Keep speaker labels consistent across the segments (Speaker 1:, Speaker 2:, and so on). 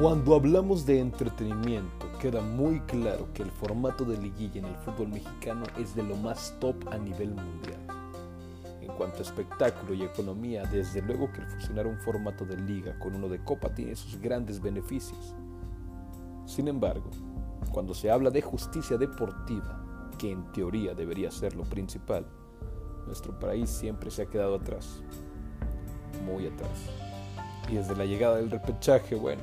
Speaker 1: Cuando hablamos de entretenimiento, queda muy claro que el formato de liguilla en el fútbol mexicano es de lo más top a nivel mundial. En cuanto a espectáculo y economía, desde luego que el fusionar un formato de liga con uno de copa tiene sus grandes beneficios. Sin embargo, cuando se habla de justicia deportiva, que en teoría debería ser lo principal, nuestro país siempre se ha quedado atrás, muy atrás. Y desde la llegada del repechaje, bueno,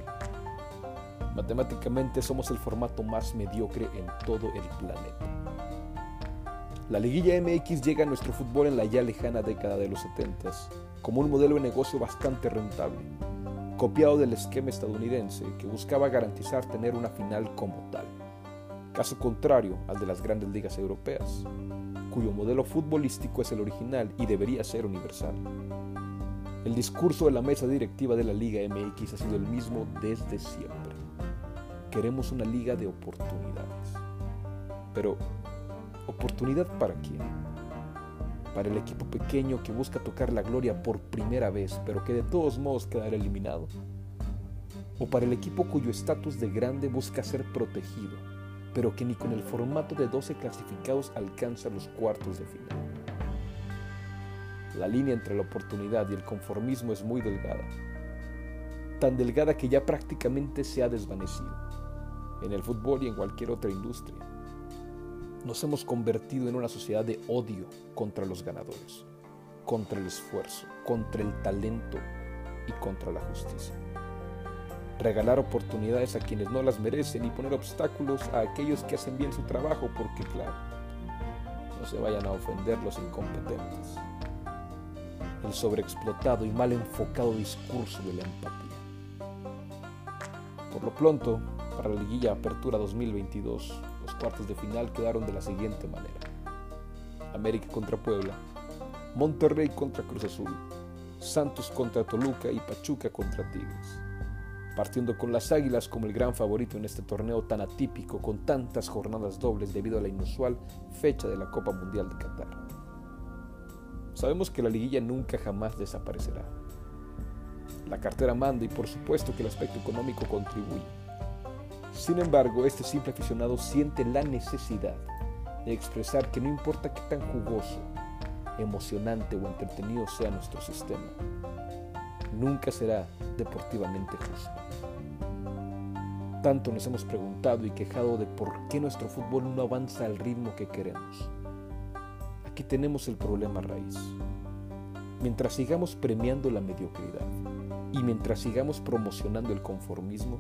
Speaker 1: matemáticamente somos el formato más mediocre en todo el planeta. La liguilla MX llega a nuestro fútbol en la ya lejana década de los 70 como un modelo de negocio bastante rentable, copiado del esquema estadounidense que buscaba garantizar tener una final como tal, caso contrario al de las grandes ligas europeas, cuyo modelo futbolístico es el original y debería ser universal. El discurso de la mesa directiva de la Liga MX ha sido el mismo desde siempre. Queremos una liga de oportunidades. Pero, ¿oportunidad para quién? Para el equipo pequeño que busca tocar la gloria por primera vez, pero que de todos modos quedará eliminado. ¿O para el equipo cuyo estatus de grande busca ser protegido, pero que ni con el formato de 12 clasificados alcanza los cuartos de final? La línea entre la oportunidad y el conformismo es muy delgada, tan delgada que ya prácticamente se ha desvanecido, en el fútbol y en cualquier otra industria. Nos hemos convertido en una sociedad de odio contra los ganadores, contra el esfuerzo, contra el talento y contra la justicia. Regalar oportunidades a quienes no las merecen y poner obstáculos a aquellos que hacen bien su trabajo porque, claro, no se vayan a ofender los incompetentes el sobreexplotado y mal enfocado discurso de la empatía. Por lo pronto, para la liguilla Apertura 2022, los cuartos de final quedaron de la siguiente manera. América contra Puebla, Monterrey contra Cruz Azul, Santos contra Toluca y Pachuca contra Tigres. Partiendo con las Águilas como el gran favorito en este torneo tan atípico con tantas jornadas dobles debido a la inusual fecha de la Copa Mundial de Qatar. Sabemos que la liguilla nunca jamás desaparecerá. La cartera manda y por supuesto que el aspecto económico contribuye. Sin embargo, este simple aficionado siente la necesidad de expresar que no importa qué tan jugoso, emocionante o entretenido sea nuestro sistema, nunca será deportivamente justo. Tanto nos hemos preguntado y quejado de por qué nuestro fútbol no avanza al ritmo que queremos Aquí tenemos el problema raíz. Mientras sigamos premiando la mediocridad y mientras sigamos promocionando el conformismo,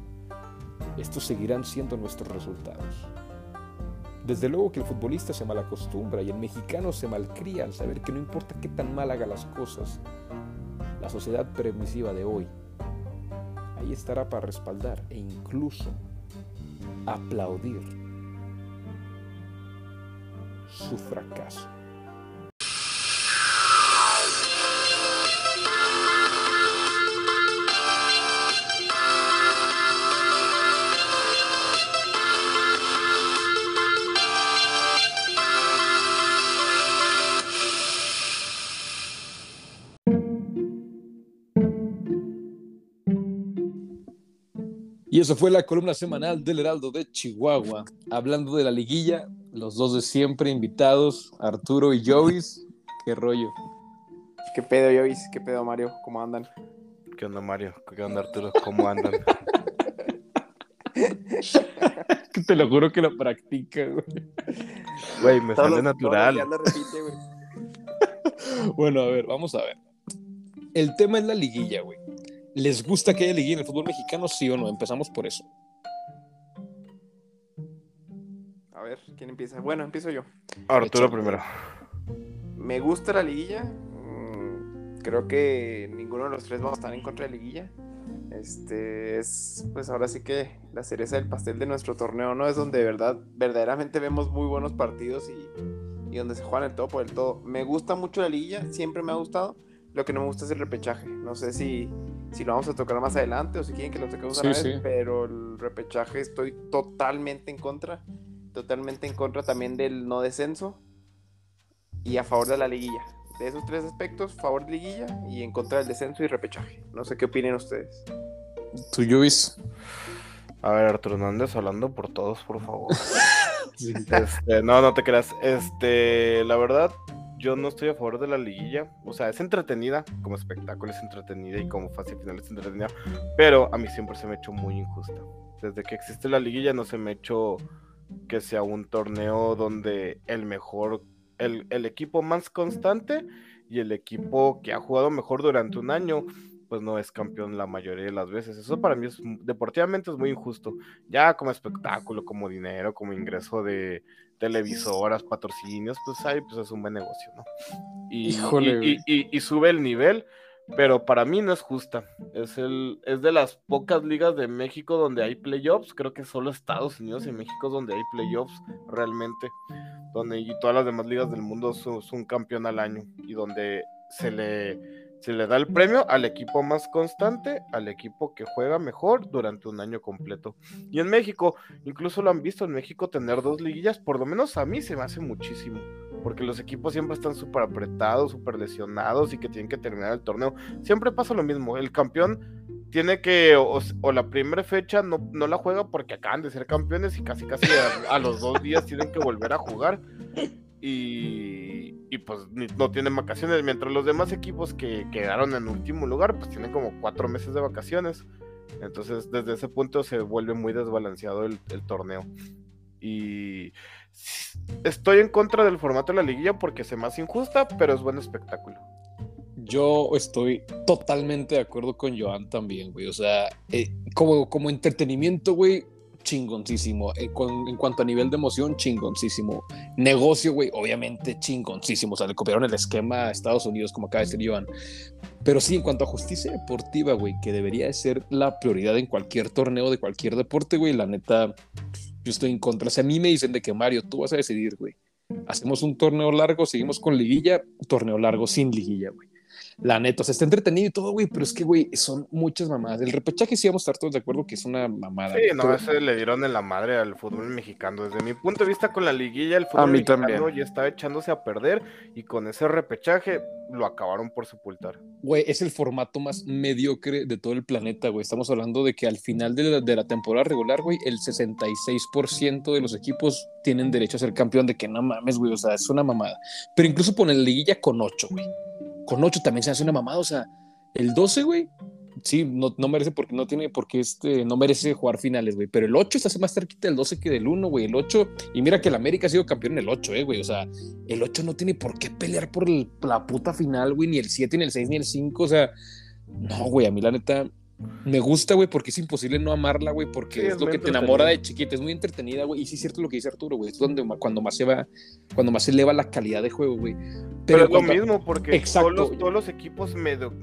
Speaker 1: estos seguirán siendo nuestros resultados. Desde luego que el futbolista se malacostumbra y el mexicano se malcría al saber que no importa qué tan mal haga las cosas, la sociedad permisiva de hoy ahí estará para respaldar e incluso aplaudir su fracaso. Y eso fue la columna semanal del Heraldo de Chihuahua, hablando de la liguilla, los dos de siempre invitados, Arturo y Jovis. ¿Qué rollo?
Speaker 2: ¿Qué pedo, Jovis? ¿Qué pedo, Mario? ¿Cómo andan?
Speaker 3: ¿Qué onda, Mario? ¿Qué onda, Arturo? ¿Cómo andan?
Speaker 1: Te lo juro que lo practica, güey.
Speaker 3: Güey, me sale natural.
Speaker 1: bueno, a ver, vamos a ver. El tema es la liguilla, güey. ¿Les gusta que haya liguilla en el fútbol mexicano, sí o no? Empezamos por eso.
Speaker 2: A ver, ¿quién empieza? Bueno, empiezo yo.
Speaker 3: Arturo primero.
Speaker 2: Me gusta la liguilla. Mm, creo que ninguno de los tres vamos a estar en contra de la liguilla. Este es, pues ahora sí que la cereza del pastel de nuestro torneo, ¿no? Es donde de verdad, verdaderamente vemos muy buenos partidos y, y donde se juegan el todo por el todo. Me gusta mucho la liguilla, siempre me ha gustado. Lo que no me gusta es el repechaje. No sé si si lo vamos a tocar más adelante o si quieren que lo toquemos a la vez, pero el repechaje estoy totalmente en contra, totalmente en contra también del no descenso y a favor de la liguilla. De esos tres aspectos, favor de liguilla y en contra del descenso y repechaje. No sé qué opinen ustedes.
Speaker 1: ¿Tú, Luis?
Speaker 3: A ver, Arturo, andes hablando por todos, por favor. Este, no, no te creas. Este, la verdad, yo no estoy a favor de la liguilla. O sea, es entretenida, como espectáculo es entretenida y como fase final es entretenida. Pero a mí siempre se me ha hecho muy injusta. Desde que existe la liguilla no se me ha hecho que sea un torneo donde el mejor, el, el equipo más constante y el equipo que ha jugado mejor durante un año pues no es campeón la mayoría de las veces. Eso para mí es deportivamente es muy injusto. Ya como espectáculo, como dinero, como ingreso de televisoras, patrocinios, pues ahí pues es un buen negocio, ¿no? Y, y, sube el nivel, pero para mí no es justa. Es, el, es de las pocas ligas de México donde hay playoffs. Creo que solo Estados Unidos y México es donde hay playoffs realmente. Donde y todas las demás ligas del mundo son un campeón al año y donde se le se le da el premio al equipo más constante, al equipo que juega mejor durante un año completo. Y en México, incluso lo han visto en México tener dos liguillas, por lo menos a mí se me hace muchísimo, porque los equipos siempre están súper apretados, súper lesionados y que tienen que terminar el torneo. Siempre pasa lo mismo, el campeón tiene que, o, la primera fecha no, no, la juega porque acaban de ser campeones y casi casi a los dos días tienen que volver a jugar. Y, pues no tienen vacaciones, mientras los demás equipos que quedaron en último lugar pues tienen como cuatro meses de vacaciones. Entonces desde ese punto se vuelve muy desbalanceado el, torneo. Y estoy en contra del formato de la liguilla porque se me hace injusta, pero es buen espectáculo.
Speaker 1: Yo estoy totalmente de acuerdo con Joan también, güey. O sea, eh, como, como entretenimiento, güey, chingoncísimo. En, en, cuanto a nivel de emoción, chingoncísimo. Negocio, güey, obviamente chingoncísimo. O sea, le copiaron el esquema a Estados Unidos, como acaba de decir Iván. Pero sí, en cuanto a justicia deportiva, güey, que debería de ser la prioridad en cualquier torneo de cualquier deporte, güey, la neta, yo estoy en contra. O sea, a mí me dicen de que Mario, tú vas a decidir, güey. Hacemos un torneo largo, seguimos con liguilla, torneo largo sin liguilla, güey. La neta, o sea, está entretenido y todo, güey, pero es que, güey, son muchas mamadas. El repechaje sí vamos a estar todos de acuerdo que es una mamada.
Speaker 3: Sí, no, ese le dieron en la madre al fútbol mexicano. Desde mi punto de vista con la liguilla, el fútbol mexicano ya estaba echándose a perder y con ese repechaje lo acabaron por sepultar.
Speaker 1: Güey, es el formato más mediocre de todo el planeta, güey. Estamos hablando de que al final de la, de la temporada regular, güey, el 66% de los equipos tienen derecho a ser campeón de que no mames, güey, o sea, es una mamada. Pero incluso ponen liguilla con 8, güey con 8 también se hace una mamada. O sea, el 12, güey, sí, no, no, merece porque no tiene, porque este, no merece jugar finales, güey. Pero el 8 se hace más cerquita del 12 que del 1, güey. El 8, y mira que el América ha sido campeón en el 8, eh, güey. O sea, el 8 no tiene por qué pelear por la puta final, güey. Ni el 7, ni el 6, ni el 5. O sea, no, güey, a mí la neta me gusta, güey, porque es imposible no amarla, güey, porque es, lo que te enamora de chiquita, es muy entretenida, güey, y sí es cierto lo que dice Arturo, güey, es donde cuando más se va, cuando más se eleva la calidad de juego, güey.
Speaker 3: Pero, es lo mismo, porque todos los, todos los, equipos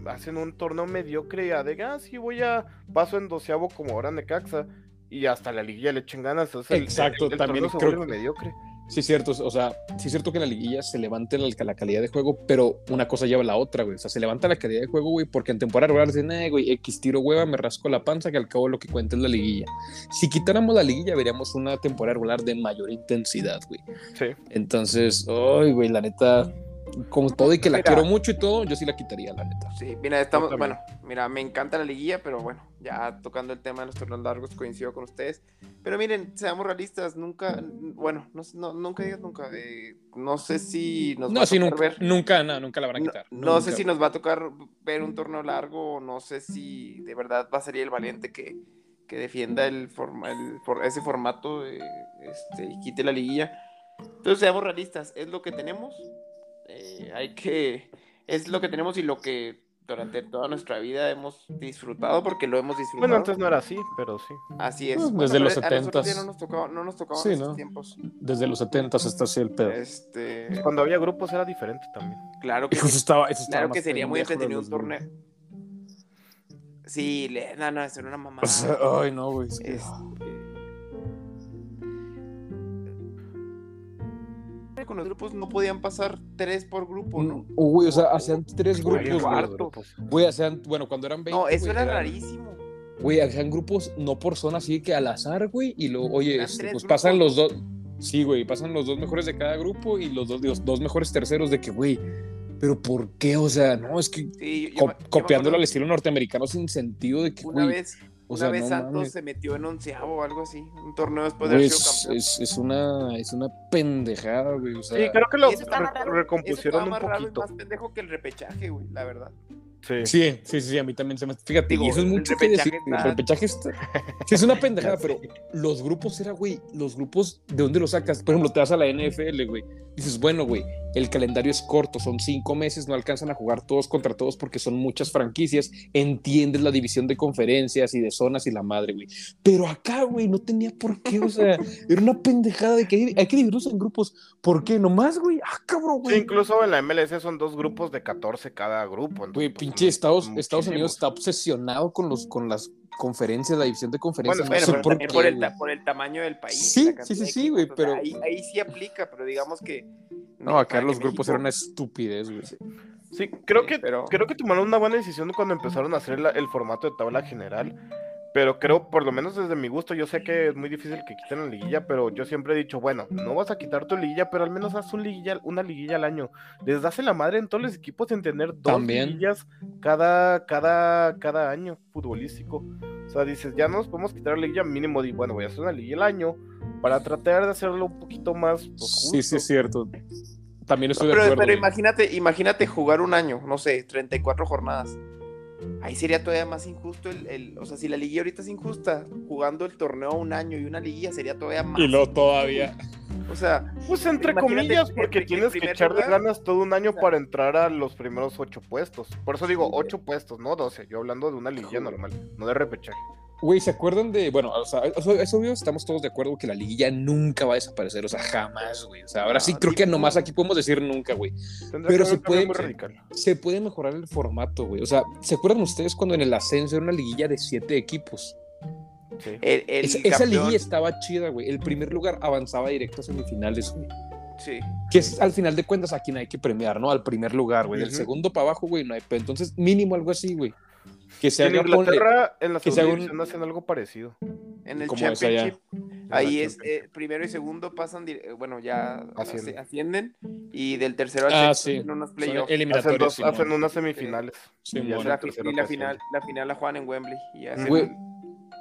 Speaker 3: hacen un torneo mediocre y a de, ah, sí, voy a, paso en doceavo como ahora Necaxa, y hasta la liguilla le echen ganas, o sea,
Speaker 1: Exacto, también creo, mediocre. Sí, es cierto, o sea, sí es cierto que en la liguilla se levanta la, calidad de juego, pero una cosa lleva a la otra, güey. O sea, se levanta la calidad de juego, güey, porque en temporada regular dicen, eh, güey, X tiro hueva, me rasco la panza, que al cabo lo que cuenta es la liguilla. Si quitáramos la liguilla, veríamos una temporada regular de mayor intensidad, güey.
Speaker 3: Sí.
Speaker 1: Entonces, ay, güey, la neta, como todo y que la quiero mucho y todo, yo sí la quitaría, la neta.
Speaker 2: Sí, mira, estamos, bueno, mira, me encanta la liguilla, pero bueno, ya tocando el tema de los torneos largos, coincido con ustedes. Pero miren, seamos realistas, nunca, bueno, no, nunca digas nunca, eh, no sé si nos
Speaker 1: va a tocar nunca, ver. Nunca, no, nunca la van a quitar.
Speaker 2: No, sé si nos va a tocar ver un torneo largo, no sé si de verdad va a ser el valiente que, que defienda el, forma, el ese formato este, y quite la liguilla. Entonces, seamos realistas, es lo que tenemos eh, hay que, es lo que tenemos y lo que durante toda nuestra vida hemos disfrutado porque lo hemos disfrutado.
Speaker 3: Bueno, antes no era así, pero sí.
Speaker 2: Así es.
Speaker 1: Pues, desde los 70
Speaker 2: no nos tocaba, no nos tocaban esos tiempos.
Speaker 1: Desde los 70 está así el pedo.
Speaker 2: Este...
Speaker 3: Pues cuando había grupos era diferente también.
Speaker 2: Claro que,
Speaker 1: estaba,
Speaker 2: claro que sería muy entretenido un torneo. Sí, le... no, no, eso era una mamada.
Speaker 1: ay, no, güey.
Speaker 2: Con los grupos no podían pasar tres por grupo, ¿no?
Speaker 1: Mm, güey, o sea, hacían tres grupos. Güey, hacían, bueno, cuando eran 20.
Speaker 2: No, eso era rarísimo.
Speaker 1: Güey, hacían grupos no por zona, así que al azar, güey, y luego, oye, este, pues pasan los dos. Sí, güey, pasan los dos mejores de cada grupo y los dos, los dos mejores terceros de que, güey, pero ¿por qué? O sea, no, es que copiándolo al estilo norteamericano sin sentido de que,
Speaker 2: una vez,
Speaker 1: O
Speaker 2: Una vez
Speaker 1: no
Speaker 2: Santos
Speaker 1: mames.
Speaker 2: se metió en onceavo o algo así. Un torneo después de
Speaker 1: Güey,
Speaker 2: haber sido
Speaker 1: es, es, es una, es una pendejada, güey. O sea,
Speaker 3: Sí, creo que lo re-
Speaker 2: raro,
Speaker 3: recompusieron
Speaker 2: eso
Speaker 3: un poquito.
Speaker 2: más pendejo que el repechaje, güey, la verdad.
Speaker 3: Sí.
Speaker 1: Sí, sí, sí, a mí también se me. Fíjate,
Speaker 2: Digo,
Speaker 1: y eso es
Speaker 2: el
Speaker 1: mucho que decir. El repechaje está. Sí, es una pendejada, pero los grupos era, güey, los grupos, ¿de dónde los sacas? Por ejemplo, te vas a la NFL, güey. Dices, bueno, güey, el calendario es corto, son cinco meses, no alcanzan a jugar todos contra todos porque son muchas franquicias. Entiendes la división de conferencias y de zonas y la madre, güey. Pero acá, güey, no tenía por qué, o sea, era una pendejada de que hay, que dividirlos en grupos. ¿Por qué? Nomás, güey. Ah, cabrón,
Speaker 3: Sí,
Speaker 1: güey.
Speaker 3: incluso en la MLS son dos grupos de 14 cada grupo. entonces,
Speaker 1: Güey,
Speaker 3: pues,
Speaker 1: pinche Estados, Estados Unidos está obsesionado con, los, con las conferencias, la división de conferencias.
Speaker 3: Bueno,
Speaker 1: no
Speaker 2: Bueno,
Speaker 1: sé
Speaker 2: pero
Speaker 1: por
Speaker 2: también
Speaker 1: qué,
Speaker 2: por el, por tamaño del país.
Speaker 1: Sí, sí, sí, sí, güey,
Speaker 2: equipos, o sea,
Speaker 1: pero-
Speaker 2: ahí, ahí sí aplica, pero digamos que.
Speaker 1: No, acá los grupos
Speaker 2: México-
Speaker 1: eran una estupidez, güey.
Speaker 3: Sí, creo
Speaker 2: Sí,
Speaker 3: que,
Speaker 2: pero-
Speaker 3: creo que tomaron una buena decisión cuando empezaron a hacer la- el formato de tabla general. Pero creo, por lo menos desde mi gusto, yo sé que es muy difícil que quiten la liguilla, pero yo siempre he dicho, bueno, no vas a quitar tu liguilla, pero al menos haz un liguilla, una liguilla al año. Les hace la madre en todos los equipos en tener dos
Speaker 1: También.
Speaker 3: liguillas cada, cada, cada año futbolístico. O sea, dices, ya no nos podemos quitar la liguilla mínimo, di, bueno, voy a hacer una liguilla al año para tratar de hacerlo un poquito más pues,
Speaker 1: Sí, sí,
Speaker 3: justo.
Speaker 1: es cierto. También estoy
Speaker 2: pero,
Speaker 1: de acuerdo.
Speaker 2: pero imagínate, imagínate jugar un año, no sé, 34 jornadas. Ahí sería todavía más injusto el, el- o sea, si la liguilla ahorita es injusta, jugando el torneo un año y una liguilla sería todavía más.
Speaker 1: Y
Speaker 2: injusto,
Speaker 1: todavía.
Speaker 2: O sea,
Speaker 3: Pues entre comillas, porque tienes
Speaker 2: en
Speaker 3: que echarle
Speaker 2: lugar,
Speaker 3: ganas todo un año
Speaker 2: o sea-
Speaker 3: para entrar a los primeros ocho puestos. Por eso digo
Speaker 2: Sí,
Speaker 3: ocho puestos, no doce. Yo hablando de una liguilla normal, no de repechaje.
Speaker 1: Güey, ¿se acuerdan de.? Bueno, o sea, es obvio, estamos todos de acuerdo que la liguilla nunca va a desaparecer, o sea, jamás, güey. O sea, ahora sí
Speaker 2: No,
Speaker 1: creo que nomás aquí podemos decir nunca, güey. Pero se puede-. Se puede mejorar el formato, güey. O sea, ¿se acuerdan ustedes cuando en el ascenso era una liguilla de siete equipos?
Speaker 3: Sí.
Speaker 2: el, el
Speaker 1: Esa, liguilla estaba chida, güey. El primer lugar avanzaba directo a semifinales, güey.
Speaker 2: Sí.
Speaker 1: Que es al final de cuentas a quien hay que premiar, ¿no? Al primer lugar, güey. Del segundo para abajo, güey, no hay. Entonces, mínimo algo así, güey. Que se
Speaker 3: en
Speaker 1: haga ponle-
Speaker 3: Inglaterra, en la
Speaker 1: que se
Speaker 3: segunda
Speaker 1: haga un-
Speaker 3: división hacen algo parecido.
Speaker 2: En el. Championship, ahí
Speaker 3: la
Speaker 2: es eh, primero y segundo pasan, eh, bueno, ya
Speaker 3: Ascienden.
Speaker 2: y del tercero al
Speaker 1: Ah,
Speaker 2: sexto
Speaker 1: sí.
Speaker 2: hacen unos playoffs.
Speaker 3: Hacen, dos, hacen unas semifinales.
Speaker 1: Sí,
Speaker 3: y
Speaker 2: La, y la final, la final la juegan en Wembley. Y hacen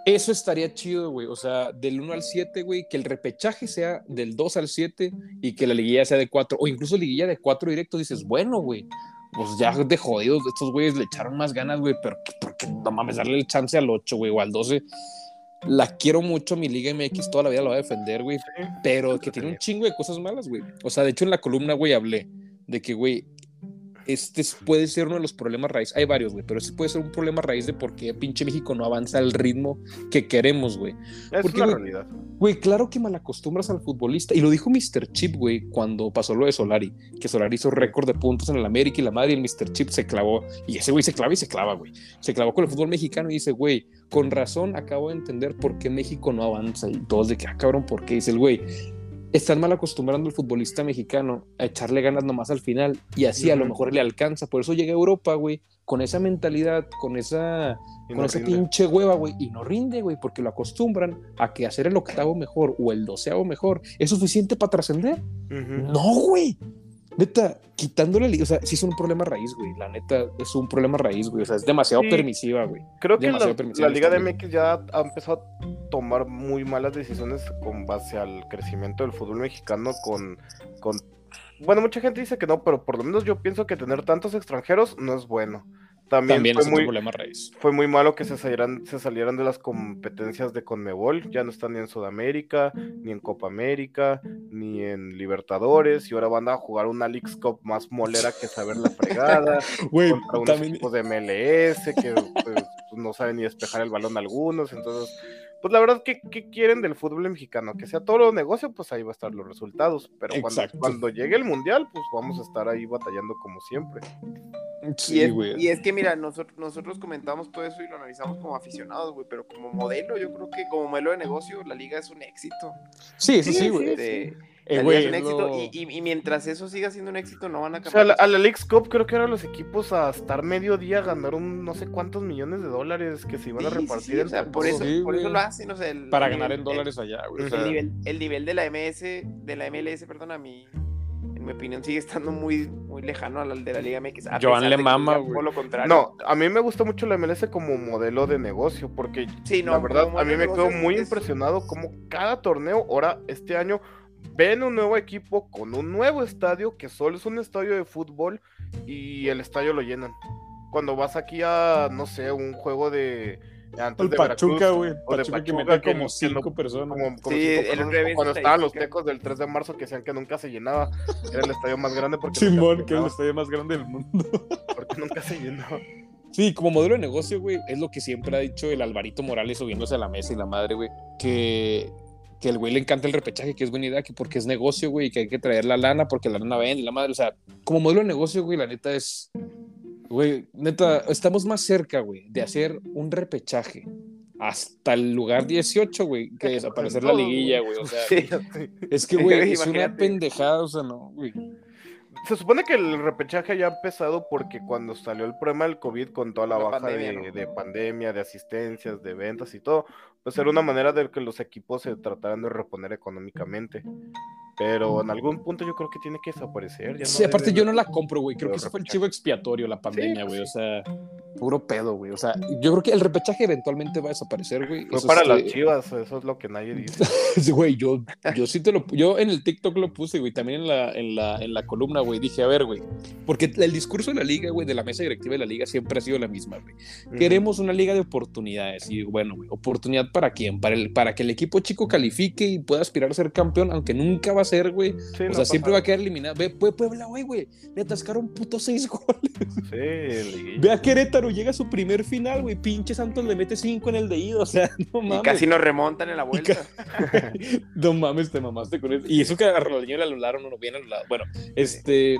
Speaker 1: Eso estaría chido, güey. O sea, del 1 al 7, güey, que el repechaje sea del 2 al 7 y que la liguilla sea de 4, o incluso liguilla de 4 directo, dices, bueno, güey, pues ya de jodidos, estos güeyes le echaron más ganas, güey, pero porque no mames, darle el chance al 8, güey, o al 12. La quiero mucho, mi Liga MX toda la vida la va a defender, güey, pero que tiene un chingo de cosas malas, güey. O sea, de hecho en la columna, güey, hablé de que, güey, este es- puede ser uno de los problemas raíz. Hay varios, güey, pero este puede ser un problema raíz de por qué pinche México no avanza al ritmo que queremos, güey.
Speaker 3: Es
Speaker 1: Porque,
Speaker 3: una realidad.
Speaker 1: Güey, claro que malacostumbras al futbolista. Y lo dijo Mr. Chip, güey, cuando pasó lo de Solari. Que Solari hizo récord de puntos en el América y la madre y el Mr. Chip se clavó. Y ese güey se clava y se clava, güey. Se clavó con el fútbol mexicano y dice, güey, con razón acabo de entender por qué México no avanza. Y todos de que, ah, cabrón, ¿por qué? Dice el güey, están mal acostumbrando al futbolista mexicano a echarle ganas nomás al final. Y así a lo mejor le alcanza. Por eso llega a Europa, güey, con esa mentalidad, con esa con
Speaker 3: no
Speaker 1: esa
Speaker 3: rinde.
Speaker 1: pinche hueva, güey, y no rinde, güey, porque lo acostumbran a que hacer el octavo mejor o el doceavo mejor es suficiente para trascender. No, güey. Neta, quitándole, o sea, sí es un problema raíz, güey. La neta, es un problema raíz, güey. O sea, es demasiado
Speaker 3: Sí.
Speaker 1: permisiva, güey.
Speaker 3: Creo que la, Liga de
Speaker 1: esta
Speaker 3: MX ya ha empezado a tomar muy malas decisiones con base al crecimiento del fútbol mexicano con, con... Bueno, mucha gente dice que no, pero por lo menos yo pienso que tener tantos extranjeros no es bueno. También,
Speaker 1: También
Speaker 3: fue,
Speaker 1: es
Speaker 3: muy,
Speaker 1: problema raíz.
Speaker 3: fue muy malo que se salieran, se salieran de las competencias de Conmebol. Ya no están ni en Sudamérica, ni en Copa América, ni en Libertadores. Y ahora van a jugar una Leagues Cup más molera que saber la fregada. Contra unos
Speaker 1: también.
Speaker 3: equipos de MLS que pues, no saben ni despejar el balón algunos, entonces, pues la verdad, ¿qué, qué quieren del fútbol mexicano? Que sea todo negocio, pues ahí va a estar los resultados, pero cuando, llegue el Mundial, pues vamos a estar ahí batallando como siempre.
Speaker 2: Y,
Speaker 1: Sí,
Speaker 2: es,
Speaker 1: güey.
Speaker 2: y es que, mira, nosotros, nosotros comentamos todo eso y lo analizamos como aficionados, güey, pero como modelo, yo creo que como modelo de negocio, la liga es un éxito.
Speaker 1: Sí, eso
Speaker 3: Sí,
Speaker 1: sí, güey.
Speaker 2: Este,
Speaker 1: Eh,
Speaker 2: la liga
Speaker 1: güey,
Speaker 2: es un éxito
Speaker 1: lo-
Speaker 2: y, y- y mientras eso siga siendo un éxito, no van a
Speaker 3: O sea,
Speaker 2: cambiar.
Speaker 3: a la, Leagues Cup creo que eran los equipos a estar mediodía ganaron no sé cuántos millones de dólares que se iban a
Speaker 2: Sí,
Speaker 3: repartir
Speaker 2: sí, o sea, por eso,
Speaker 1: Sí,
Speaker 2: por eso lo hacen, o sea, el-
Speaker 1: Para
Speaker 2: el
Speaker 1: ganar en dólares allá, güey. o
Speaker 2: el,
Speaker 1: sea,
Speaker 2: nivel, el nivel de la MS, de la MLS, perdón, a mí, en mi opinión, sigue estando muy, muy lejano al de la Liga MX.
Speaker 1: Joan le mama, güey.
Speaker 3: No, a mí me gusta mucho la MLS como modelo de negocio, porque la verdad, a mí me quedo muy impresionado como cada torneo, ahora este año, ven un nuevo equipo con un nuevo estadio, que solo es un estadio de fútbol, y el estadio lo llenan. Cuando vas aquí a, no sé, un juego de
Speaker 1: antes el Pachuca, güey. Pachuca, que mete como cinco personas.
Speaker 3: sí, cuando estaban los tecos del 3 de marzo que decían que nunca se llenaba. Era el estadio más grande porque.
Speaker 1: Simón, que era el estadio más grande del mundo.
Speaker 3: porque nunca se llenó.
Speaker 1: Sí, como modelo de negocio, güey, es lo que siempre ha dicho el Alvarito Morales subiéndose a la mesa y la madre, güey, que, que el güey le encanta el repechaje, que es buena idea, que porque es negocio, güey, que hay que traer la lana porque la lana vende, la madre, o sea, como modelo de negocio, güey, la neta es, Güey, neta, estamos más cerca, güey, de hacer un repechaje hasta el lugar 18, güey, que desaparecer la liguilla, güey. O sea, es que, güey, es una pendejada, o sea, no, güey.
Speaker 3: Se supone que el repechaje ya ha empezado porque cuando salió el problema del COVID con toda la, baja de, de, pandemia, de asistencias, de ventas y todo, pues era una manera de que los equipos se trataran de reponer económicamente. Pero en algún punto yo creo que tiene que desaparecer.
Speaker 1: sí, aparte yo no la compro, güey. Creo que eso fue el chivo expiatorio, la pandemia, güey. O sea, puro pedo, güey. O sea, yo creo que el repechaje eventualmente va a desaparecer, güey.
Speaker 3: Fue para las chivas, eso es lo que nadie dice.
Speaker 1: güey, yo, yo sí te lo... Yo en el TikTok lo puse, güey. También en la, en la, en la columna, güey. Dije, a ver, güey. Porque el discurso de la liga, güey, de la mesa directiva de la liga siempre ha sido la misma, güey. Queremos una liga de oportunidades. Y bueno, güey, ¿oportunidad para quién? Para, el, para que el equipo chico califique y pueda aspirar a ser campeón, aunque nunca va a ser, güey. o sea, siempre va a quedar eliminado. Ve, Puebla, güey, güey. Le atascaron puto seis goles. Sí, Ve a Querétaro, llega a su primer final, güey. Pinche Santos le mete cinco en el de ida. O sea, no mames.
Speaker 2: Y casi nos remontan en la vuelta.
Speaker 1: no mames, te mamaste con eso. Y eso que a Ronaldinho le anularon uno bien anulado. Bueno, este.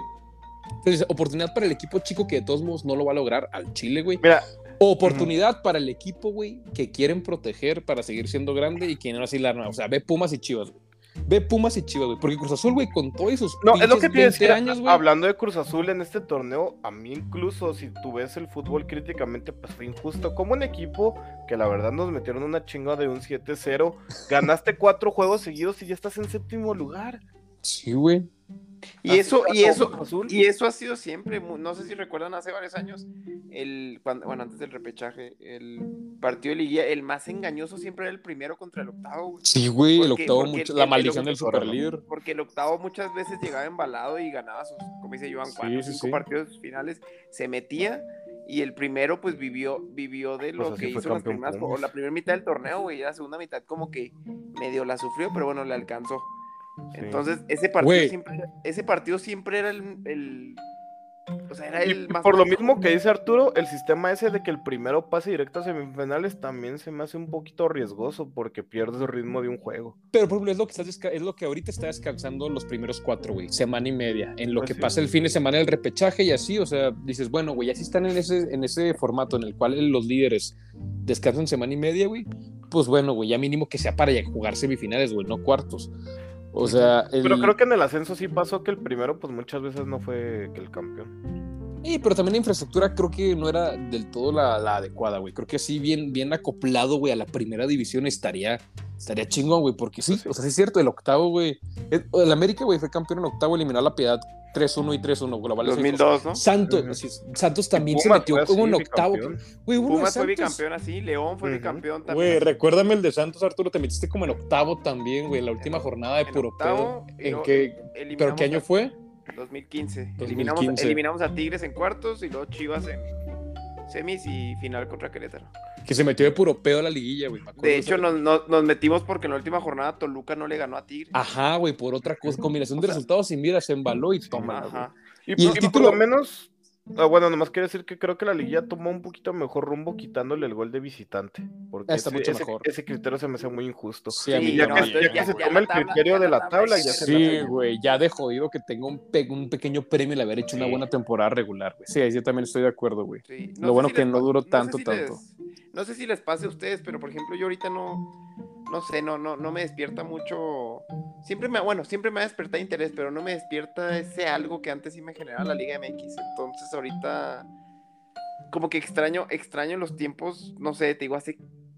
Speaker 1: Entonces, oportunidad para el equipo chico que de todos modos no lo va a lograr al Chile, güey. Mira, Oportunidad para el equipo, güey, que quieren proteger para seguir siendo grande y quieren así la O sea, ve Pumas y Chivas, güey. Ve Pumas y Chivas, güey. Porque Cruz Azul, güey, con todos esos.
Speaker 3: No, es lo que tienes años, güey. Hablando de Cruz Azul en este torneo, a mí incluso si tú ves el fútbol críticamente, pues fue injusto. Como un equipo que la verdad nos metieron una chinga de un 7-0, ganaste cuatro juegos seguidos y ya estás en séptimo lugar.
Speaker 1: Sí, güey.
Speaker 2: Y eso, y eso, y eso ha sido siempre, no sé si recuerdan hace varios años, el cuando, bueno, antes del repechaje, el partido de liguilla, el más engañoso siempre era el primero contra el octavo.
Speaker 1: Sí, güey, el octavo, la maldición del superlíder.
Speaker 2: Porque el octavo muchas veces llegaba embalado y ganaba sus, como dice Joan, cuatro, cinco partidos finales, se metía y el primero pues vivió vivió de lo que hizo las primeras, o la primera mitad del torneo, güey, la segunda mitad como que medio la sufrió, pero bueno, le alcanzó. Entonces, ese partido, siempre, ese partido siempre era el, o sea, era el
Speaker 3: más Por lo mismo que dice Arturo, el sistema ese de que el primero pase directo a semifinales también se me hace un poquito riesgoso porque pierdes el ritmo de un juego.
Speaker 1: Pero por ejemplo, es lo que, es lo que ahorita está descansando los primeros cuatro, güey, semana y media, en lo pues que pasa el fin de semana el repechaje y así, o sea, dices, bueno, güey, así están en ese, en ese formato en el cual los líderes descansan semana y media, güey, pues bueno, güey, ya mínimo que sea para jugar semifinales, güey, no cuartos. O sea,
Speaker 3: pero creo que en el ascenso sí pasó que el primero, pues muchas veces no fue que el campeón.
Speaker 1: Sí, pero también la infraestructura creo que no era del todo la, adecuada, güey. Creo que sí, bien, bien acoplado, güey, a la primera división estaría, estaría chingón, güey, porque sí, o sea, sí es cierto, el octavo, güey. El, América, güey, fue campeón en octavo, eliminó la piedad 3-1 y 3-1 globales.
Speaker 2: 2002, ¿no?
Speaker 1: Santos, Santos también se metió en un octavo.
Speaker 2: Güey, Pumas fue bicampeón así, León fue bicampeón también.
Speaker 1: Güey, recuérdame el de Santos, Arturo, te metiste como en octavo también, güey, la última jornada de puro pedo. ¿En qué, ¿Pero qué año fue?
Speaker 2: 2015. Eliminamos, eliminamos a Tigres en cuartos y luego Chivas en semis y final contra Querétaro.
Speaker 1: Que se metió de puro pedo a la liguilla, güey.
Speaker 2: De hecho, nos, metimos porque en la última jornada Toluca no le ganó a Tigres.
Speaker 1: Ajá, güey, por otra cosa, combinación de resultados sin vida, se embaló y toma. Ajá.
Speaker 3: Y, y, por lo menos Ah, bueno, nomás quiero decir que creo que la liguilla tomó un poquito mejor rumbo quitándole el gol de visitante. Porque
Speaker 1: Está ese, mucho mejor.
Speaker 3: Ese, criterio se me hace muy injusto.
Speaker 1: Sí, a mí
Speaker 3: ya, que, se toma el criterio de la tabla, ya se
Speaker 1: Sí, güey, ya de jodido que tenga un, un pequeño premio el haber hecho una buena temporada regular, güey. Sí, yo también estoy de acuerdo, güey. Lo bueno que no duró tanto, tanto.
Speaker 2: no sé si les pase a ustedes, pero por ejemplo, yo ahorita no no sé, no, no, no me despierta mucho. Siempre me, bueno, siempre me ha despertado interés, pero no me despierta ese algo que antes sí me generaba la Liga MX. Entonces ahorita como que extraño, extraño los tiempos, no sé, te digo, hace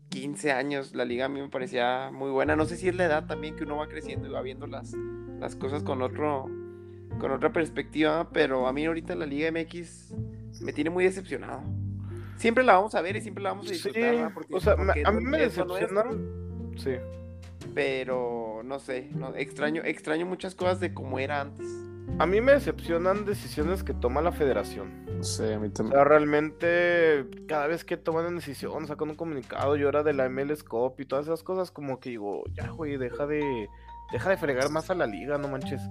Speaker 2: 15 años la liga a mí me parecía muy buena. No sé si es la edad también que uno va creciendo y va viendo las, las cosas con otro, con otra perspectiva, pero a mí ahorita la Liga MX me tiene muy decepcionado. Siempre la vamos a ver y siempre la vamos a disfrutar.
Speaker 3: o sea, a mí me decepcionaron. Sí.
Speaker 2: Pero no sé, no, extraño, extraño muchas cosas de cómo era antes.
Speaker 3: A mí me decepcionan decisiones que toma la federación.
Speaker 1: Sí, a mí también.
Speaker 3: O sea, realmente, cada vez que toman una decisión, sacan un comunicado, yo era de la MLS Cup y todas esas cosas, como que digo, ya, güey, deja de, deja de fregar más a la liga, no manches.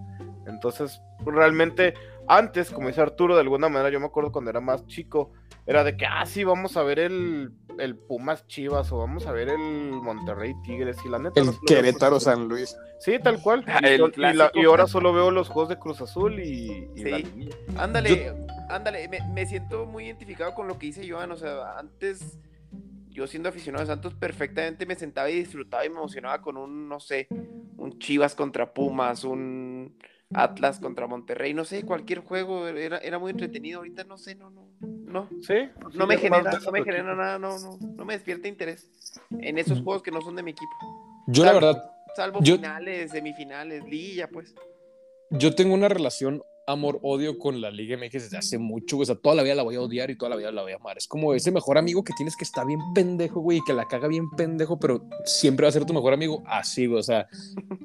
Speaker 3: Entonces, realmente, antes, como dice Arturo, de alguna manera, yo me acuerdo cuando era más chico, era de que, ah, sí, vamos a ver el, el Pumas Chivas o vamos a ver el Monterrey Tigres y la neta.
Speaker 1: El Querétaro San Luis.
Speaker 3: Sí, tal cual. Ah, y, ahora solo veo los juegos de Cruz Azul y,
Speaker 2: sí. Ándale, ándale, me, me, siento muy identificado con lo que dice Joan, o sea, antes yo siendo aficionado de Santos perfectamente me sentaba y disfrutaba y me emocionaba con un, no sé, un Chivas contra Pumas, un Atlas contra Monterrey, no sé, cualquier juego era, era muy entretenido, ahorita no sé, no, no, no.
Speaker 3: Sí.
Speaker 2: No me genera, no me genera nada, no, no, no me despierta interés en esos juegos que no son de mi equipo.
Speaker 1: Yo la verdad.
Speaker 2: Salvo finales, semifinales, liguilla, pues.
Speaker 1: Yo tengo una relación amor-odio con la Liga MX desde hace mucho, O sea, toda la vida la voy a odiar y toda la vida la voy a amar. Es como ese mejor amigo que tienes que está bien pendejo, güey, y que la caga bien pendejo, pero siempre va a ser tu mejor amigo. Así, güey. O sea,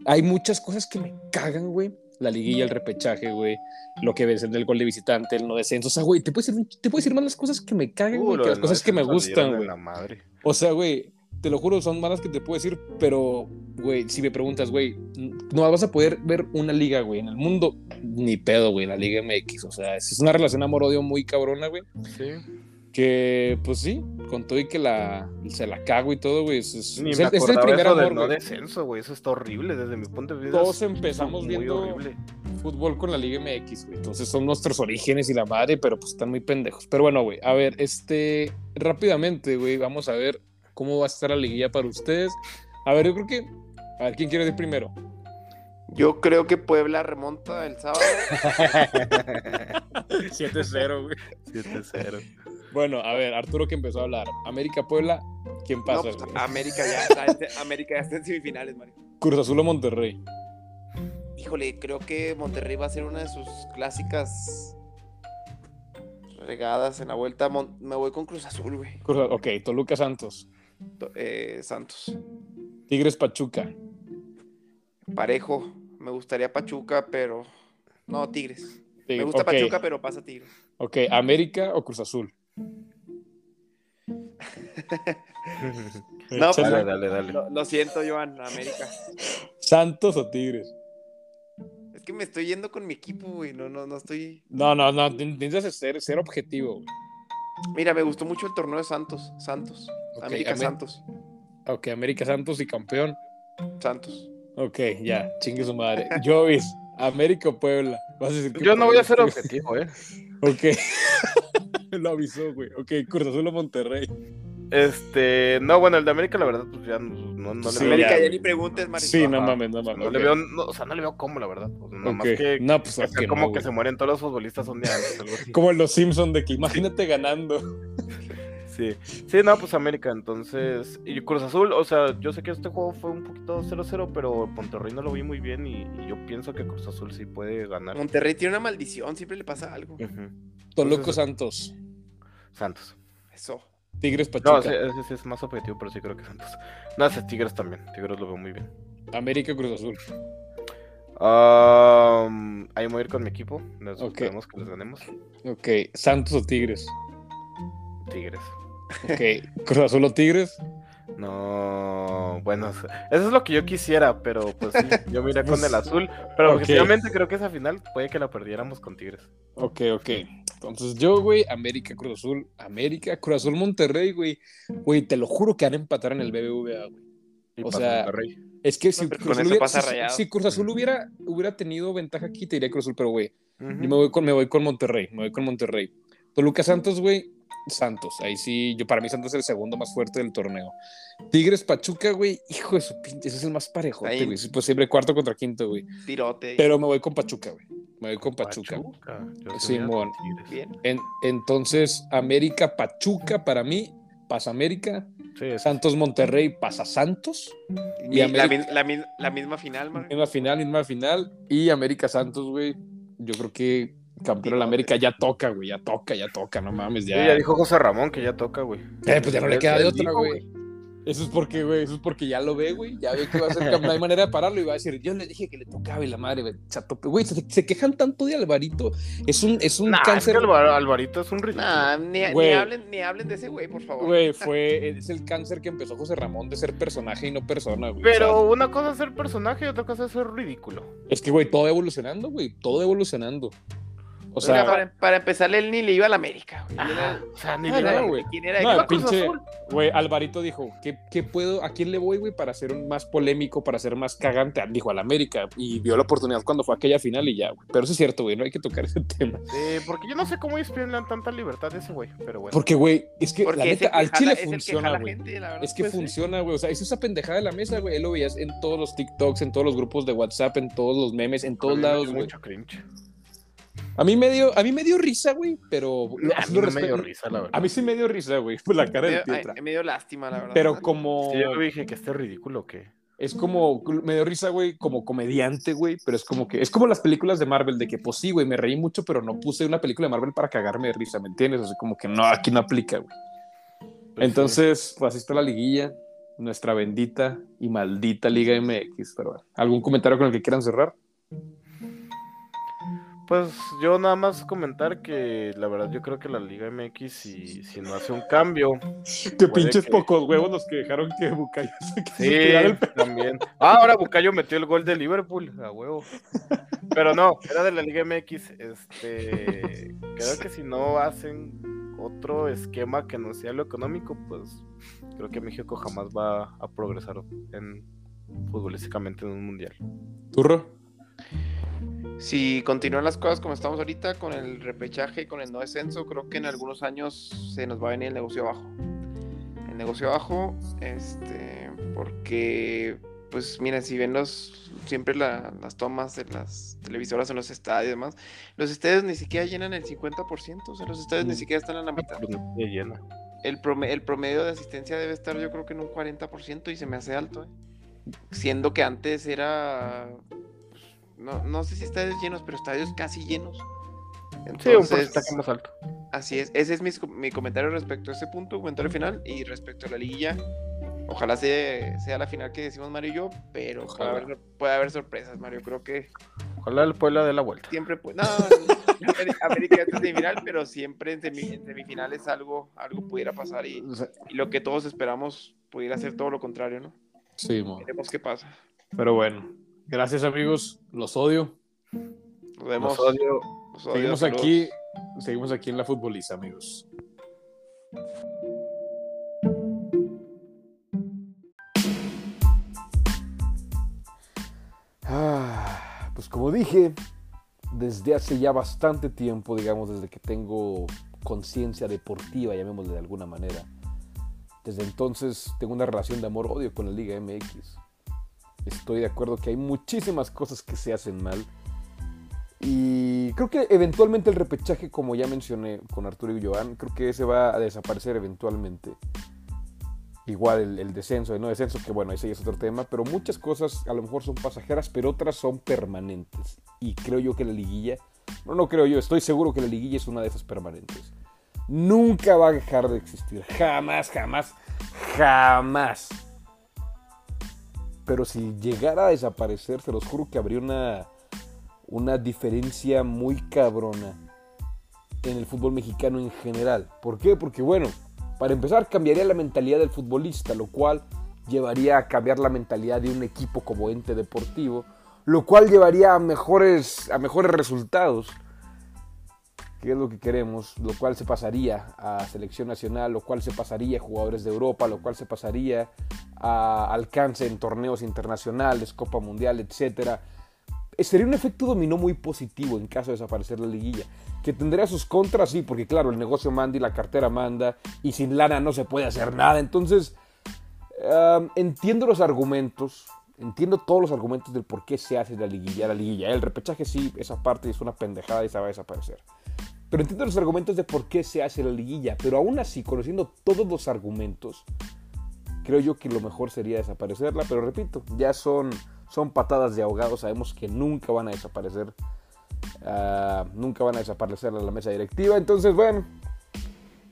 Speaker 1: hay muchas cosas que me cagan, güey. La liguilla, el repechaje, güey. Lo que ves en el gol de visitante, el no descenso. O sea, güey, te puedes decir, te puedo decir más las cosas que me cagan, güey, que las cosas que me gustan, güey. O sea, güey, te lo juro, son malas que te puedo decir, pero, güey, si me preguntas, güey, no vas a poder ver una liga, güey, en el mundo, ni pedo, güey, la Liga MX. O sea, es una relación amor-odio muy cabrona, güey.
Speaker 3: Sí.
Speaker 1: Que, pues sí, con todo y que la, se la cago y todo, güey. Es,
Speaker 3: es, Ni es, el primer amor, no descenso, güey. Eso está horrible desde mi punto de vista.
Speaker 1: Todos empezamos viendo fútbol con la Liga MX, güey. Entonces son nuestros orígenes y la madre, pero pues están muy pendejos. Pero bueno, güey, a ver, este, rápidamente, güey, vamos a ver cómo va a estar la liguilla para ustedes. A ver, yo creo que. A ver, ¿quién quiere ir primero?
Speaker 2: Yo creo que Puebla remonta el sábado.
Speaker 1: 7-0, güey.
Speaker 3: 7-0.
Speaker 1: Bueno, a ver, Arturo que empezó a hablar. América Puebla, ¿quién pasa?
Speaker 2: Pues, América ya está, América ya está en semifinales, Mario.
Speaker 1: Cruz Azul o Monterrey.
Speaker 2: Híjole, creo que Monterrey va a ser una de sus clásicas regadas en la vuelta. Me voy con Cruz Azul, güey.
Speaker 1: Ok, Toluca Santos.
Speaker 2: Eh, Santos.
Speaker 1: Tigres Pachuca.
Speaker 2: Parejo. Me gustaría Pachuca, pero. No, Tigres. Me gusta Pachuca, pero pasa Tigres.
Speaker 1: Ok, ¿América o Cruz Azul?
Speaker 2: no, pues, dale, dale, dale. Lo, siento, Joan, América.
Speaker 1: ¿Santos o Tigres?
Speaker 2: Es que me estoy yendo con mi equipo, güey. No, no, no estoy.
Speaker 1: No, no, no. Tienes que ser, ser objetivo, güey.
Speaker 2: Mira, me gustó mucho el torneo de Santos. Santos. América Santos.
Speaker 1: Ok, América Santos y campeón.
Speaker 2: Santos.
Speaker 1: Ok, ya, chingue su madre. Jovis, América o Puebla.
Speaker 3: Yo no voy a ser objetivo, ¿eh?
Speaker 1: ok. Lo avisó, güey. Ok, Cruz Azul o Monterrey.
Speaker 3: Este, no, bueno, el de América, la verdad, pues ya no, no,
Speaker 2: le veo. América, ya, ni preguntes, Mario.
Speaker 1: Sí, no mames, no mames.
Speaker 3: No le veo, o sea, no le veo cómo, la verdad. no, más que,
Speaker 1: no, pues,
Speaker 3: es como que se mueren todos los futbolistas un día antes.
Speaker 1: como en los Simpsons, de que imagínate ganando.
Speaker 3: Sí, sí, no, pues América, entonces. Y Cruz Azul, o sea, yo sé que este juego fue un poquito 0-0, pero Monterrey no lo vi muy bien y, yo pienso que Cruz Azul sí puede ganar.
Speaker 2: Monterrey tiene una maldición, siempre le pasa algo.
Speaker 1: Toluco Santos.
Speaker 3: Santos.
Speaker 2: Eso.
Speaker 1: Tigres Pachuca.
Speaker 3: No, ese, es más objetivo, pero sí creo que Santos. No, ese Tigres también. Tigres lo veo muy bien.
Speaker 1: América Cruz Azul.
Speaker 3: ahí voy a ir con mi equipo. Nos okay. que les ganemos.
Speaker 1: Ok, Santos o Tigres.
Speaker 3: Tigres.
Speaker 1: Ok, Cruz Azul o Tigres.
Speaker 3: No, bueno, eso es lo que yo quisiera, pero pues sí, yo miré con el azul. Pero objetivamente creo que esa final puede que la perdiéramos con Tigres.
Speaker 1: Ok, ok. Entonces yo, güey, América, Cruz Azul, América, Cruz Azul, Monterrey, güey. Güey, te lo juro que van a empatar en el BBVA, güey. O sea, es que si, Cruz Azul, hubiera, si, Cruz Azul hubiera, hubiera tenido ventaja aquí, te diría Cruz Azul, pero güey, yo me voy, con, me voy con Monterrey, me voy con Monterrey. Toluca Santos, güey, Santos. Ahí sí, yo para mí Santos es el segundo más fuerte del torneo. Tigres Pachuca, güey, hijo de su pinche, ese es el más parejo, güey. Pues siempre cuarto contra quinto, güey.
Speaker 2: Tirote.
Speaker 1: Pero me voy con Pachuca, güey. Me voy con Pachuca. Simón. entonces, América Pachuca para mí, pasa América. Santos Monterrey pasa Santos.
Speaker 2: Y, la, misma final,
Speaker 1: man. Misma final, misma final. Y América Santos, güey, yo creo que campeón de la América ya toca, güey, ya toca, ya toca, no mames, ya.
Speaker 3: Sí, ya dijo José Ramón que ya toca, güey.
Speaker 1: Eh, pues ya no le queda de otra, güey. Eso es porque, güey, eso es porque ya lo ve, güey. Ya ve que va a ser campeón. No hay manera de pararlo y va a decir, yo le dije que le tocaba y la madre, güey. Güey, se, se quejan tanto de Alvarito. Es un, es un
Speaker 3: Nah, es
Speaker 1: cáncer.
Speaker 3: que Alvar- Alvarito es un ridículo.
Speaker 2: Nah, ni, hablen, ni hablen de ese güey, por favor.
Speaker 1: Güey, fue, es el cáncer que empezó José Ramón de ser personaje y no persona, güey.
Speaker 3: Pero
Speaker 1: O sea,
Speaker 3: una cosa es ser personaje y otra cosa es ser ridículo.
Speaker 1: es que, güey, todo evolucionando, güey, todo evolucionando. O sea,
Speaker 2: para, para empezar, él ni le iba a la América, güey. Era-
Speaker 3: o sea, ni
Speaker 1: Ah,
Speaker 3: le
Speaker 1: no, güey.
Speaker 2: ¿Quién era?
Speaker 1: No,
Speaker 2: ¿Quién
Speaker 1: el pinche-
Speaker 2: Azul?
Speaker 1: Güey, Alvarito dijo, ¿qué, qué puedo, ¿a quién le voy, güey, para ser un más polémico, para ser más cagante? Dijo, al América. Y vio la oportunidad cuando fue aquella final y ya, güey. Pero eso es cierto, güey, no hay que tocar ese tema.
Speaker 3: Eh, porque yo no sé cómo ellos dan tanta libertad a ese güey, pero bueno.
Speaker 1: Porque, güey, es que
Speaker 2: Porque
Speaker 1: la neta, al Chile funciona, güey.
Speaker 2: gente, la verdad,
Speaker 1: Es que
Speaker 2: pues, sí.
Speaker 1: funciona, güey. O sea, es esa pendejada de la mesa, güey. Él lo veías en todos los TikToks, en todos los grupos de WhatsApp, en todos los memes, en
Speaker 3: A
Speaker 1: todos lados, güey.
Speaker 3: mucho cringe.
Speaker 1: A mí me dio, a mí me dio risa, güey, pero
Speaker 3: a
Speaker 1: así
Speaker 3: mí no me dio
Speaker 1: respeto.
Speaker 3: risa, la verdad.
Speaker 1: A mí sí me dio risa, güey, por la cara
Speaker 2: Me
Speaker 1: de
Speaker 2: dio,
Speaker 1: Pietra.
Speaker 2: ay, me dio lástima, la verdad.
Speaker 1: Pero como
Speaker 3: Sí, yo dije que esté ridículo que.
Speaker 1: es como me dio risa, güey, como comediante, güey, pero es como que es como las películas de Marvel de que pues sí, güey, me reí mucho, pero no puse una película de Marvel para cagarme de risa, ¿me entiendes? O sea, como que no, aquí no aplica, güey.
Speaker 3: Pues,
Speaker 1: Entonces, pues así está la liguilla, nuestra bendita y maldita Liga MX, pero bueno, ¿algún comentario con el que quieran cerrar?
Speaker 3: Pues yo nada más comentar que la verdad yo creo que la Liga MX si, si no hace un cambio.
Speaker 1: Que pinches
Speaker 3: que-
Speaker 1: pocos huevos los que dejaron que Bucayo se
Speaker 3: Sí, también. Ah, ahora Bucayo metió el gol de Liverpool, a huevo. Pero no, era de la Liga MX. Este, creo que si no hacen otro esquema que no sea lo económico, pues creo que México jamás va a progresar en futbolísticamente en un mundial.
Speaker 1: Turro.
Speaker 2: Si continúan las cosas como estamos ahorita, con el repechaje y con el no descenso, creo que en algunos años se nos va a venir el negocio abajo. El negocio abajo, este, porque, pues mira, si ven los, siempre la- las tomas de las televisoras en los estadios y demás, los estadios ni siquiera llenan el 50%, o sea, los estadios ni
Speaker 1: Mm.
Speaker 2: siquiera están en la mitad. El, prome- el promedio de asistencia debe estar yo creo que en un 40% y se me hace alto, ¿eh? Siendo que antes era, no, no sé si estadios llenos, pero estadios casi llenos.
Speaker 3: Sí, un
Speaker 2: Entonces,
Speaker 3: porcentaje más alto.
Speaker 2: así es. Ese es mi, mi comentario respecto a ese punto, comentario final. Y respecto a la liguilla, ojalá sea, sea la final que decimos Mario y yo, pero puede haber, puede haber sorpresas, Mario. Creo que
Speaker 3: Ojalá el Puebla dé la vuelta.
Speaker 2: siempre puede. No, América es semifinal, pero siempre en, semi- en semifinales algo, algo pudiera pasar y, y lo que todos esperamos pudiera ser todo lo contrario, ¿no?
Speaker 1: sí, mo.
Speaker 2: Veremos qué pasa.
Speaker 1: pero bueno. Gracias, amigos. Los odio.
Speaker 2: Nos vemos.
Speaker 3: Los odio.
Speaker 2: Los odio,
Speaker 1: Seguimos
Speaker 2: saludos.
Speaker 1: aquí, seguimos aquí en la futboliza, amigos. Ah, pues como dije, desde hace ya bastante tiempo, digamos, desde que tengo conciencia deportiva, llamémosle de alguna manera, desde entonces tengo una relación de amor-odio con la Liga MX. Estoy de acuerdo que hay muchísimas cosas que se hacen mal. Y creo que eventualmente el repechaje, como ya mencioné con Arturo y Joan, creo que ese va a desaparecer eventualmente. Igual el, descenso, el no descenso, que bueno, ese ya es otro tema, pero muchas cosas a lo mejor son pasajeras, pero otras son permanentes. Y creo yo que la liguilla, no, no creo yo, estoy seguro que la liguilla es una de esas permanentes. Nunca va a dejar de existir, jamás, jamás, jamás. Pero si llegara a desaparecer, se los juro que habría una, una diferencia muy cabrona en el fútbol mexicano en general. ¿Por qué? Porque bueno, para empezar cambiaría la mentalidad del futbolista, lo cual llevaría a cambiar la mentalidad de un equipo como ente deportivo, lo cual llevaría a mejores, a mejores resultados, que es lo que queremos, lo cual se pasaría a selección nacional, lo cual se pasaría a jugadores de Europa, lo cual se pasaría a alcance en torneos internacionales, Copa Mundial, etcétera sería un efecto dominó muy positivo en caso de desaparecer la liguilla. Que tendría sus contras, sí, porque claro, el negocio manda y la cartera manda, y sin lana no se puede hacer nada. Entonces, um, entiendo los argumentos, entiendo todos los argumentos del por qué se hace la liguilla. La liguilla, el repechaje sí, esa parte es una pendejada y se va a desaparecer. Pero entiendo los argumentos de por qué se hace la liguilla. Pero aún así, conociendo todos los argumentos, creo yo que lo mejor sería desaparecerla. Pero repito, ya son son patadas de ahogado, sabemos que nunca van a desaparecer. Ah, nunca van a desaparecer a la mesa directiva. Entonces, bueno,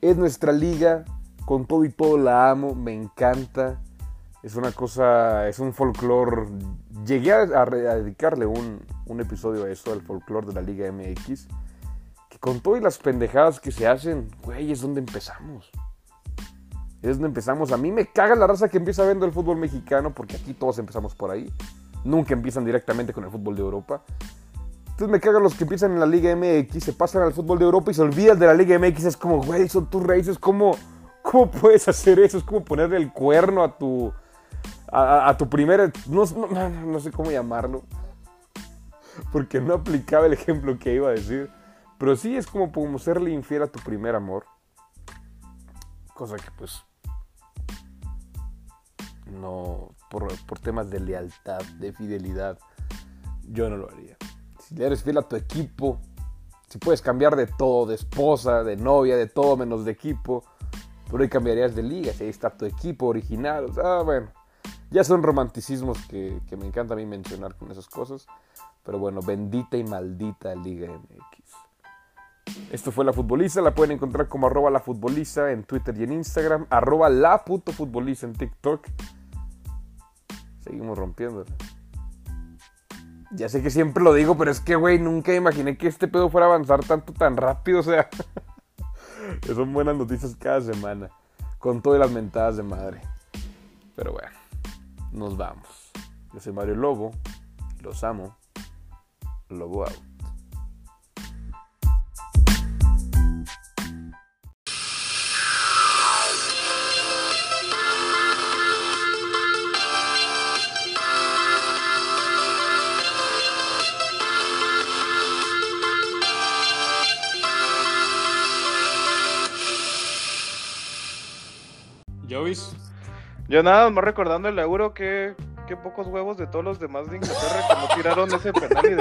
Speaker 1: es nuestra liga. Con todo y todo la amo, me encanta. Es una cosa, es un folclore. Llegué a, dedicarle un, un, episodio a eso, al folclore de la Liga MX. Con todo y las pendejadas que se hacen, güey, es donde empezamos. Es donde empezamos. A mí me caga la raza que empieza viendo el fútbol mexicano, porque aquí todos empezamos por ahí. Nunca empiezan directamente con el fútbol de Europa. Entonces me cagan los que empiezan en la Liga MX, se pasan al fútbol de Europa y se olvidan de la Liga MX. Es como, güey, son tus raíces. ¿Cómo, ¿Cómo puedes hacer eso? Es como ponerle el cuerno a tu. A, tu primer. No, no, sé cómo llamarlo. Porque no aplicaba el ejemplo que iba a decir. Pero sí es como, como serle infiel a tu primer amor. Cosa que pues. No. Por, por temas de lealtad, de fidelidad. Yo no lo haría si eres fiel a tu equipo, si puedes cambiar de todo, de esposa, de novia, de todo menos de equipo, pero hoy cambiarías de liga, si ahí está tu equipo original. ah, bueno, ya son romanticismos que, me encanta a mí mencionar con esas cosas. Pero bueno, bendita y maldita Liga MX. Esto fue La Futboliza, la pueden encontrar como arroba la futboliza en Twitter y en Instagram, arroba la puto futboliza en TikTok. Seguimos rompiendo. Ya sé que siempre lo digo, pero es que, güey, nunca imaginé que este pedo fuera a avanzar tanto, tan rápido. O sea, son buenas noticias cada semana. Con todas las mentadas de madre. Pero bueno, nos vamos. Yo soy Mario Lobo. Los amo. Lobo out.
Speaker 3: Yo nada más recordando el euro que, que pocos huevos de todos los demás de Inglaterra que no tiraron ese penal y de